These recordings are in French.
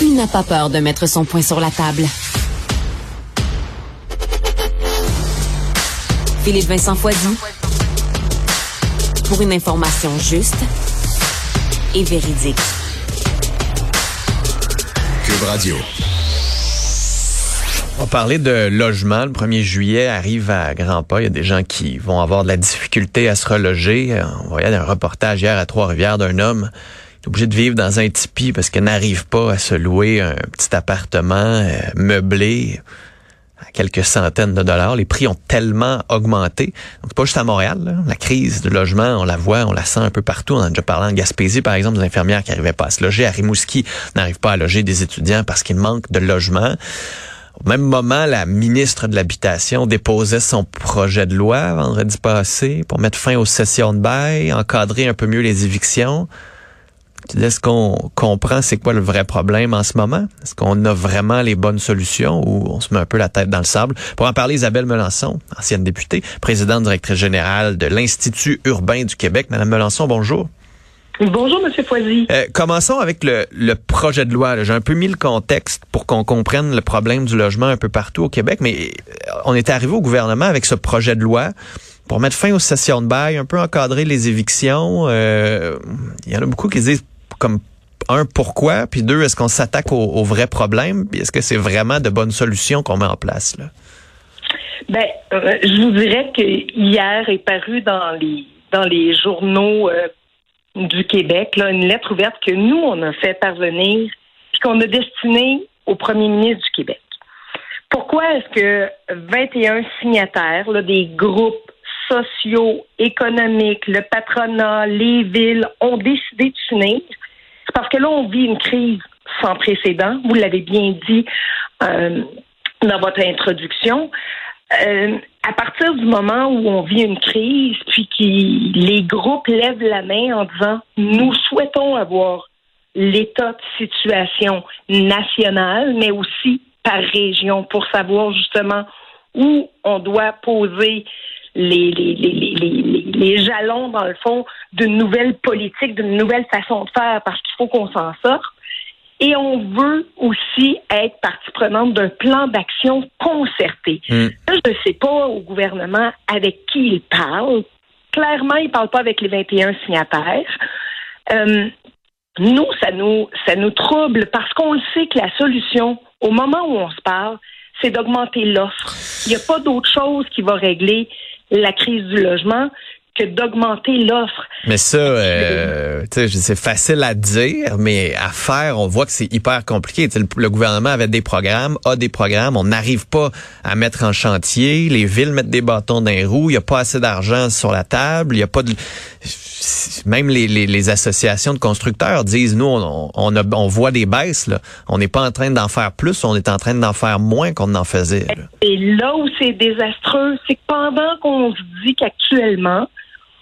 Il n'a pas peur de mettre son point sur la table. Philippe Vincent Foisy. Pour une information juste et véridique. Cube Radio. On va parler de logement. Le 1er juillet arrive à grands pas. Il y a des gens qui vont avoir de la difficulté à se reloger. On voyait un reportage hier à Trois-Rivières d'un homme est obligé de vivre dans un tipi parce qu'il n'arrive pas à se louer un petit appartement euh, meublé à quelques centaines de dollars. Les prix ont tellement augmenté. Donc, pas juste à Montréal. La crise du logement, on la voit, on la sent un peu partout. On a déjà parlé en Gaspésie, par exemple, des infirmières qui n'arrivaient pas à se loger. À Rimouski, n'arrivent pas à loger des étudiants parce qu'il manque de logement. Au même moment, la ministre de l'Habitation déposait son projet de loi vendredi passé pour mettre fin aux sessions de bail, encadrer un peu mieux les évictions. Est-ce qu'on comprend c'est quoi le vrai problème en ce moment? Est-ce qu'on a vraiment les bonnes solutions ou on se met un peu la tête dans le sable? Pour en parler, Isabelle Melançon, ancienne députée, présidente directrice générale de l'Institut urbain du Québec. Madame Melançon, bonjour. Bonjour, Monsieur Foisy. Euh, commençons avec le, le projet de loi. J'ai un peu mis le contexte pour qu'on comprenne le problème du logement un peu partout au Québec, mais euh, on est arrivé au gouvernement avec ce projet de loi pour mettre fin aux sessions de bail, un peu encadrer les évictions. Euh, il y en a beaucoup qui disent comme un pourquoi, puis deux est-ce qu'on s'attaque au, au, vrai problème, puis est-ce que c'est vraiment de bonnes solutions qu'on met en place là? Ben, euh, je vous dirais que hier est paru dans les dans les journaux euh, du Québec là, une lettre ouverte que nous on a fait parvenir puis qu'on a destinée au Premier ministre du Québec. Pourquoi est-ce que 21 signataires là, des groupes sociaux, économiques, le patronat, les villes ont décidé de s'unir? Parce que là, on vit une crise sans précédent. Vous l'avez bien dit euh, dans votre introduction. Euh, à partir du moment où on vit une crise, puis que les groupes lèvent la main en disant nous souhaitons avoir l'état de situation nationale, mais aussi par région pour savoir justement où on doit poser les, les, les, les, les jalons, dans le fond, d'une nouvelle politique, d'une nouvelle façon de faire, parce qu'il faut qu'on s'en sorte. Et on veut aussi être partie prenante d'un plan d'action concerté. Mm. je ne sais pas au gouvernement avec qui il parle. Clairement, il ne parle pas avec les 21 signataires. Euh, nous, ça nous, ça nous trouble parce qu'on le sait que la solution, au moment où on se parle, c'est d'augmenter l'offre. Il n'y a pas d'autre chose qui va régler la crise du logement que d'augmenter l'offre. Mais ça, euh, c'est facile à dire, mais à faire, on voit que c'est hyper compliqué. Le, le, gouvernement avait des programmes, a des programmes, on n'arrive pas à mettre en chantier. Les villes mettent des bâtons dans les roues. Il n'y a pas assez d'argent sur la table. Il y a pas de même les, les, les, associations de constructeurs disent nous on, on, a, on voit des baisses là. On n'est pas en train d'en faire plus, on est en train d'en faire moins qu'on en faisait. Là. Et là où c'est désastreux, c'est que pendant qu'on se dit qu'actuellement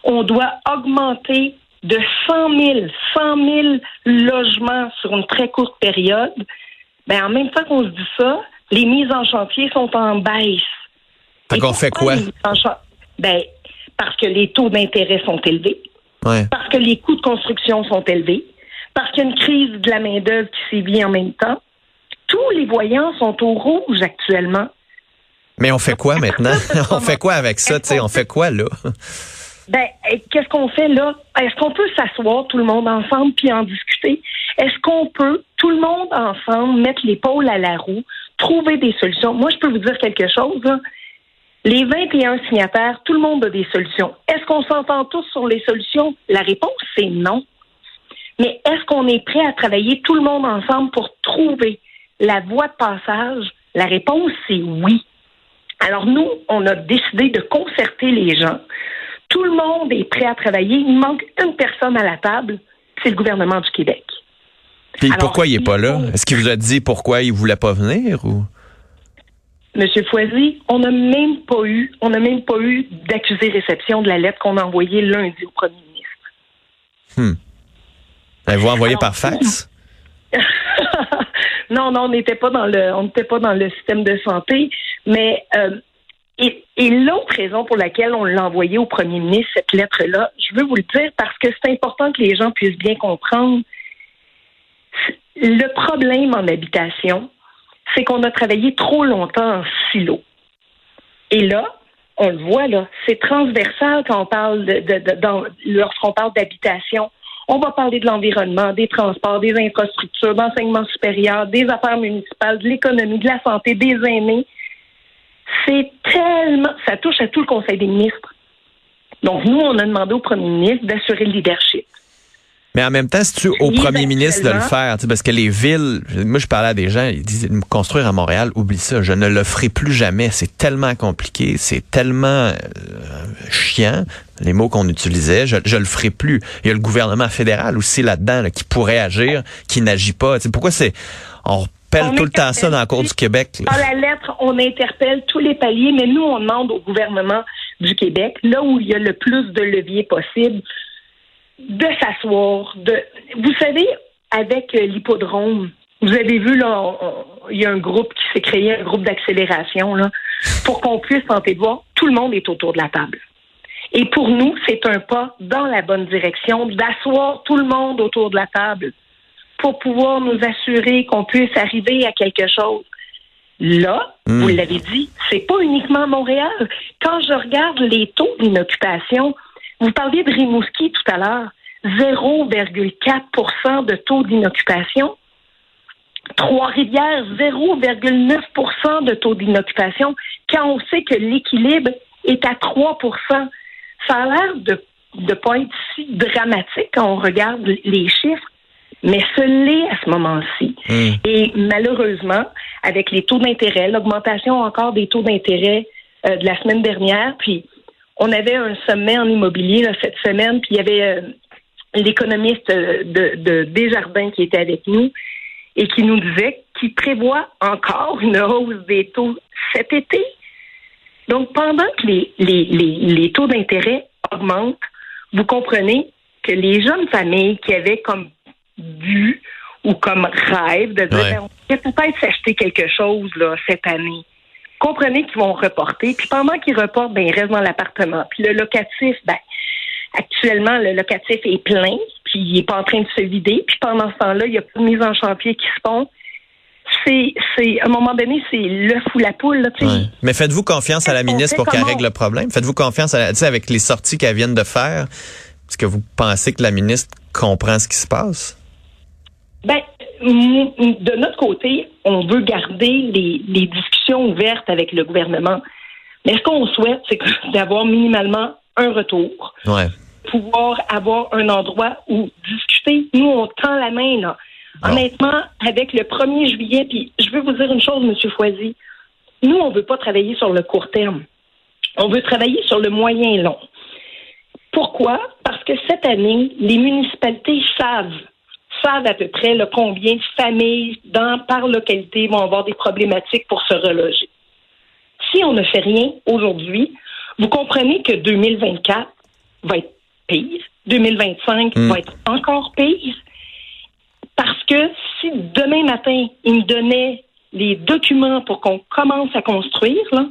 on doit augmenter de 100 000, 100 000 logements sur une très courte période, ben en même temps qu'on se dit ça, les mises en chantier sont en baisse. Fait qu'on fait quoi? Ben, parce que les taux d'intérêt sont élevés, ouais. parce que les coûts de construction sont élevés, parce qu'il y a une crise de la main-d'œuvre qui sévit en même temps. Tous les voyants sont au rouge actuellement. Mais on fait quoi maintenant? on fait quoi avec ça? sais? On fait quoi là? Ben, qu'est-ce qu'on fait là? Est-ce qu'on peut s'asseoir tout le monde ensemble puis en discuter? Est-ce qu'on peut, tout le monde ensemble, mettre l'épaule à la roue, trouver des solutions? Moi, je peux vous dire quelque chose. Les 21 signataires, tout le monde a des solutions. Est-ce qu'on s'entend tous sur les solutions? La réponse, c'est non. Mais est-ce qu'on est prêt à travailler tout le monde ensemble pour trouver la voie de passage? La réponse, c'est oui. Alors nous, on a décidé de concerter les gens tout le monde est prêt à travailler. Il manque une personne à la table, c'est le gouvernement du Québec. Puis pourquoi il n'est pas là? Est-ce qu'il vous a dit pourquoi il ne voulait pas venir ou? Monsieur Foisy, on n'a même pas eu, on n'a même pas eu d'accusé réception de la lettre qu'on a envoyée lundi au premier ministre. Hmm. Avez-vous envoyé par fax? non, non, on n'était pas dans le, on n'était pas dans le système de santé, mais euh, et, l'autre raison pour laquelle on l'a envoyé au premier ministre, cette lettre-là, je veux vous le dire parce que c'est important que les gens puissent bien comprendre. Le problème en habitation, c'est qu'on a travaillé trop longtemps en silo. Et là, on le voit là, c'est transversal quand on parle de, de, lorsqu'on parle d'habitation. On va parler de l'environnement, des transports, des infrastructures, d'enseignement supérieur, des affaires municipales, de l'économie, de la santé, des aînés. C'est tellement, ça touche à tout le Conseil des ministres. Donc, nous, on a demandé au premier ministre d'assurer le leadership. Mais en même temps, si tu au premier ministre de le faire, parce que les villes, moi je parlais à des gens, ils disaient construire à Montréal, oublie ça, je ne le ferai plus jamais. C'est tellement compliqué, c'est tellement euh, chiant, les mots qu'on utilisait, je, je le ferai plus. Il y a le gouvernement fédéral aussi là-dedans qui pourrait agir, qui n'agit pas. pourquoi c'est on repelle tout le temps ça dans la Cour du Québec. Dans la lettre, on interpelle tous les paliers, mais nous on demande au gouvernement du Québec, là où il y a le plus de leviers possible, de s'asseoir, de. Vous savez, avec euh, l'hippodrome, vous avez vu là, il y a un groupe qui s'est créé, un groupe d'accélération là, pour qu'on puisse tenter de voir. Tout le monde est autour de la table. Et pour nous, c'est un pas dans la bonne direction d'asseoir tout le monde autour de la table pour pouvoir nous assurer qu'on puisse arriver à quelque chose. Là, hmm. vous l'avez dit, c'est pas uniquement Montréal. Quand je regarde les taux d'inoccupation, vous parliez de Rimouski tout à l'heure. 0,4% de taux d'inoccupation. Trois-Rivières, 0,9% de taux d'inoccupation, quand on sait que l'équilibre est à 3% Ça a l'air de ne pas être si dramatique quand on regarde les chiffres, mais ce l'est à ce moment-ci. Hmm. Et malheureusement, avec les taux d'intérêt, l'augmentation encore des taux d'intérêt euh, de la semaine dernière, puis on avait un sommet en immobilier cette semaine, puis il y avait euh, l'économiste de, de, Desjardins qui était avec nous et qui nous disait qu'il prévoit encore une hausse des taux cet été. Donc, pendant que les, les, les, taux d'intérêt augmentent, vous comprenez que les jeunes familles qui avaient comme but ou comme rêve de dire ben, on peut peut-être s'acheter quelque chose là, cette année comprenez qu'ils vont reporter. Puis pendant qu'ils reportent, ben, ils restent dans l'appartement. Puis le locatif, ben, actuellement, le locatif est plein, puis il n'est pas en train de se vider. Puis pendant ce temps-là, il y a plus de mise en chantier qui se font. C'est, c'est, à un moment donné, c'est l'œuf ou la poule. Là, Mais faites-vous confiance à la ministre pour qu'elle règle le problème? Faites-vous confiance à la, avec les sorties qu'elle vient de faire? Est-ce que vous pensez que la ministre comprend ce qui se passe? Ben, de notre côté, on veut garder les, discussions ouvertes avec le gouvernement. Mais ce qu'on souhaite, c'est d'avoir minimalement un retour. Pouvoir avoir un endroit où discuter. Nous, on tend la main, là. Honnêtement, avec le 1er juillet, puis je veux vous dire une chose, M. Foisy. Nous, on ne veut pas travailler sur le court terme. On veut travailler sur le moyen et long. Pourquoi? Parce que cette année, les municipalités savent savent à peu près combien de familles dans, par localité vont avoir des problématiques pour se reloger. Si on ne fait rien aujourd'hui, vous comprenez que 2024 va être pire, 2025 hmm. va être encore pire, parce que si demain matin, ils me donnaient les documents pour qu'on commence à construire, là,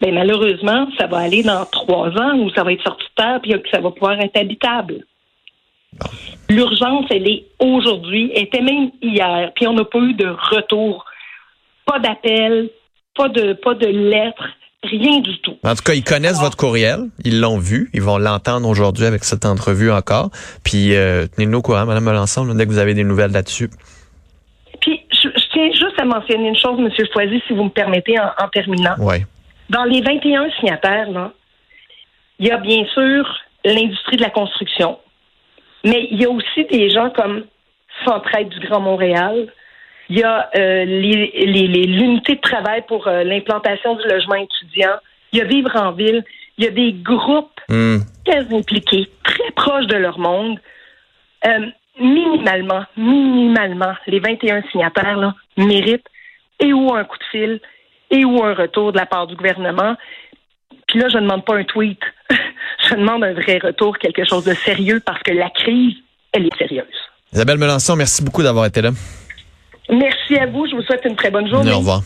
ben malheureusement, ça va aller dans trois ans où ça va être sorti de terre puis ça va pouvoir être habitable. L'urgence, elle est aujourd'hui, elle était même hier, puis on n'a pas eu de retour, pas d'appel, pas de pas de lettres, rien du tout. En tout cas, ils connaissent votre courriel, ils l'ont vu, ils vont l'entendre aujourd'hui avec cette entrevue encore. Puis euh, tenez-nous au courant, Mme Melançon, dès que vous avez des nouvelles là-dessus. Puis je, tiens juste à mentionner une chose, M. Foisy, si vous me permettez, en, en terminant. Oui. Dans les 21 signataires, là, il y a bien sûr l'industrie de la construction, mais il y a aussi des gens comme Centraide du Grand Montréal. Il y a euh, l'unité de travail pour euh, l'implantation du logement étudiant. Il y a Vivre en ville. Il y a des groupes hmm. très impliqués, très proches de leur monde. Euh, minimalement, minimalement, les 21 signataires là, méritent et ou un coup de fil et ou un retour de la part du gouvernement. Puis là, je ne demande pas un tweet. je demande un vrai retour, quelque chose de sérieux, parce que la crise, elle est sérieuse. Isabelle Melançon, merci beaucoup d'avoir été là. Merci à vous. Je vous souhaite une très bonne journée. Au revoir.